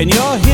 and you're here.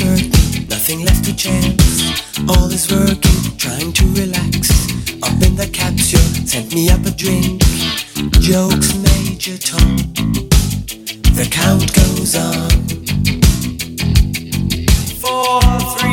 uncertain, nothing left to chance. All is working, trying to relax. Up in the capsule, sent me up a drink. Jokes, Major Tom. The count goes on. Four, three.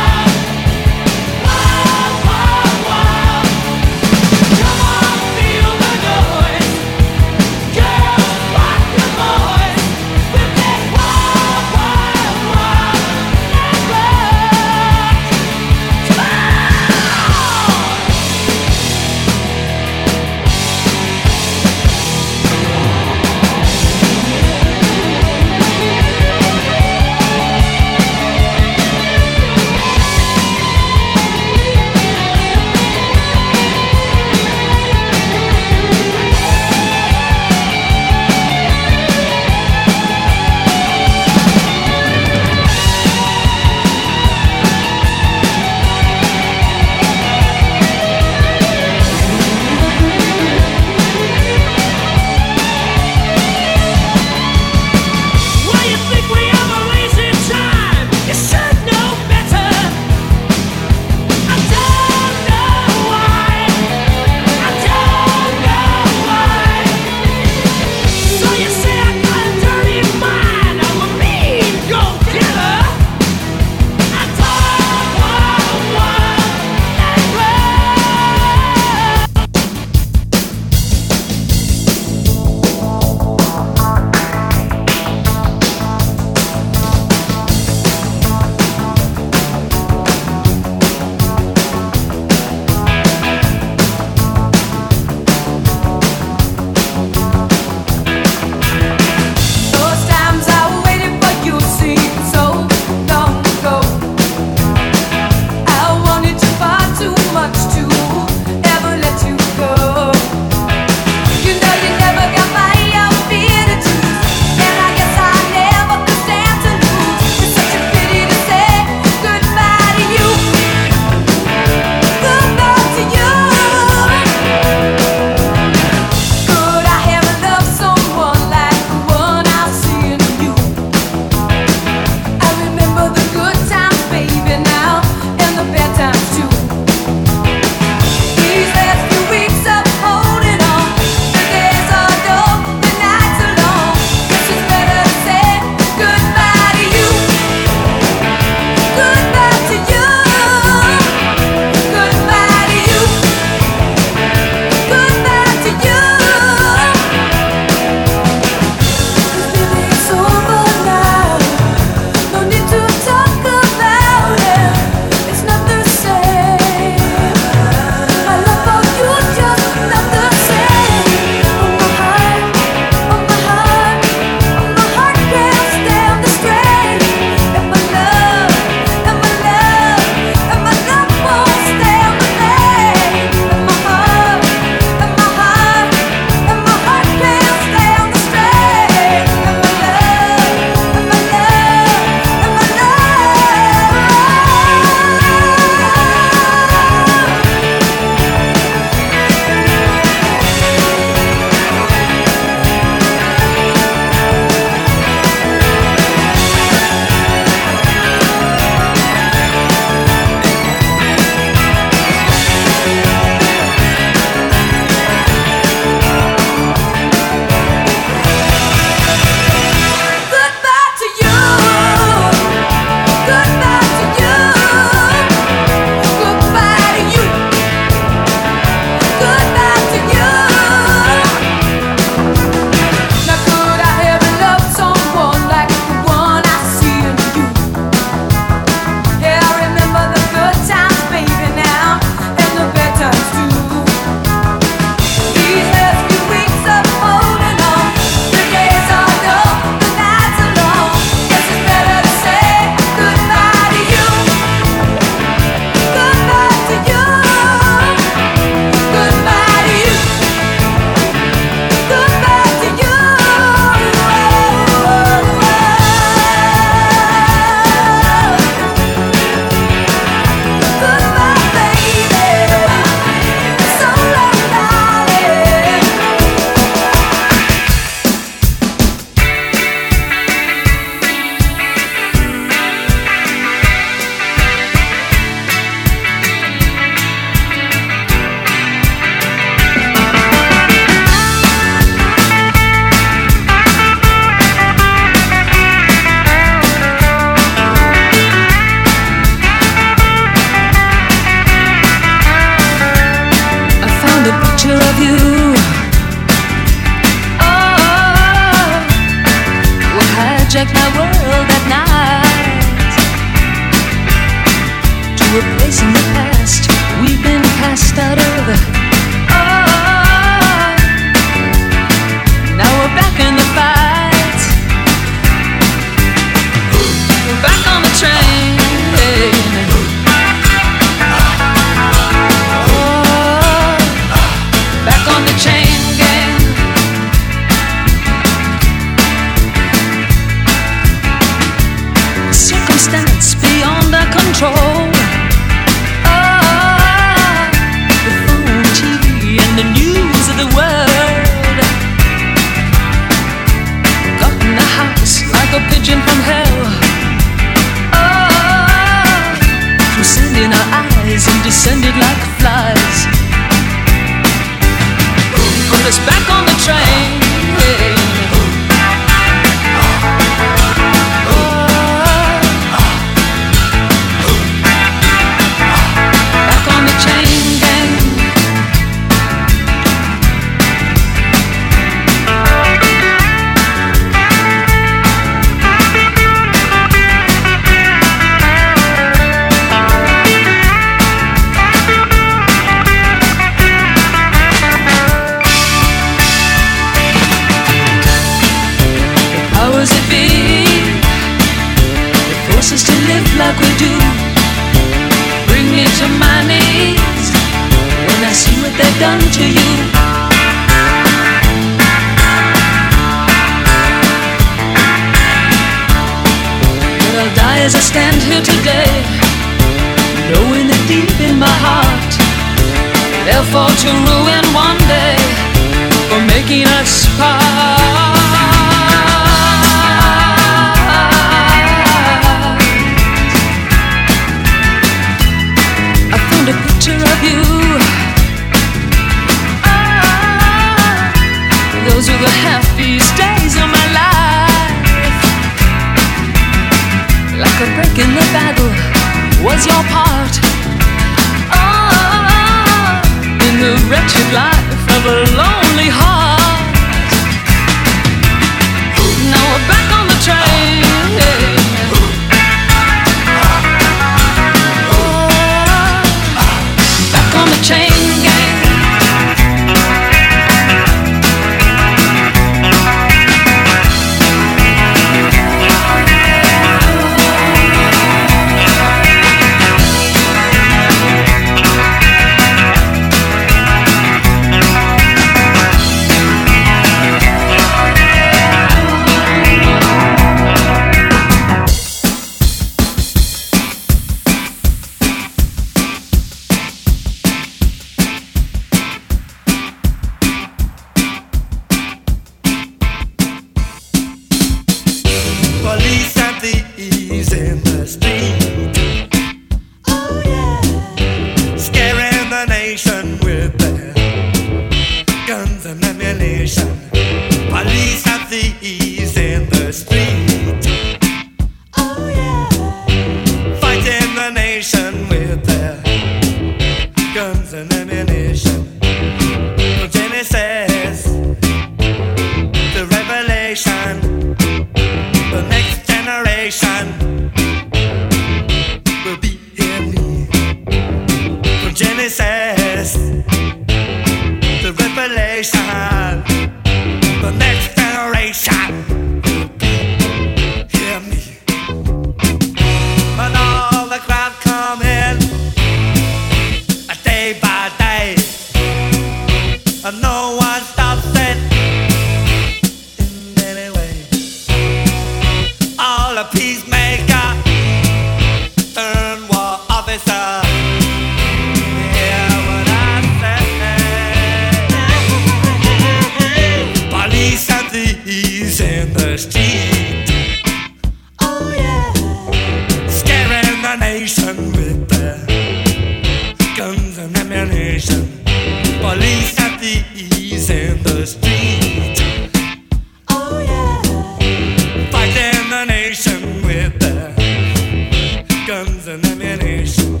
Guns and ammunition.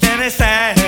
Genesis